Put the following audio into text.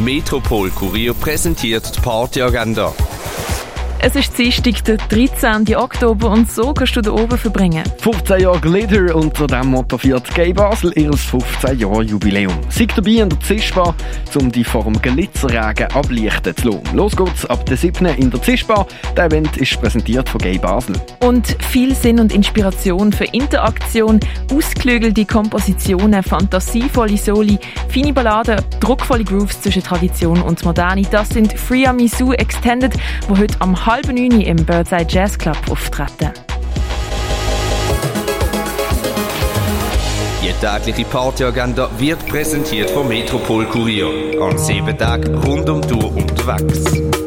Metropol Kurier präsentiert die Partyagenda. Es ist Dienstag, der 13. Oktober und so kannst du da oben verbringen. 15 Jahre Glitter unter dem Motto feiert Gay Basel ihres 15 Jahre Jubiläum. Seid dabei in der Zischbar, um die vor dem Glitzerregen ablichten zu lassen. Los geht's ab der 7. in der Zischbar. Der Event ist präsentiert von Gay Basel. Und viel Sinn und Inspiration für Interaktion, ausgeklügelte Kompositionen, fantasievolle Soli, feine Balladen, druckvolle Grooves zwischen Tradition und Moderne. Das sind Free Amisu Extended, wo heute am halb neun im Birdseye Jazz Club auftreten. Die tägliche Partyagenda wird präsentiert vom Metropol Kurier. An sieben Tagen rund um die Uhr unterwegs.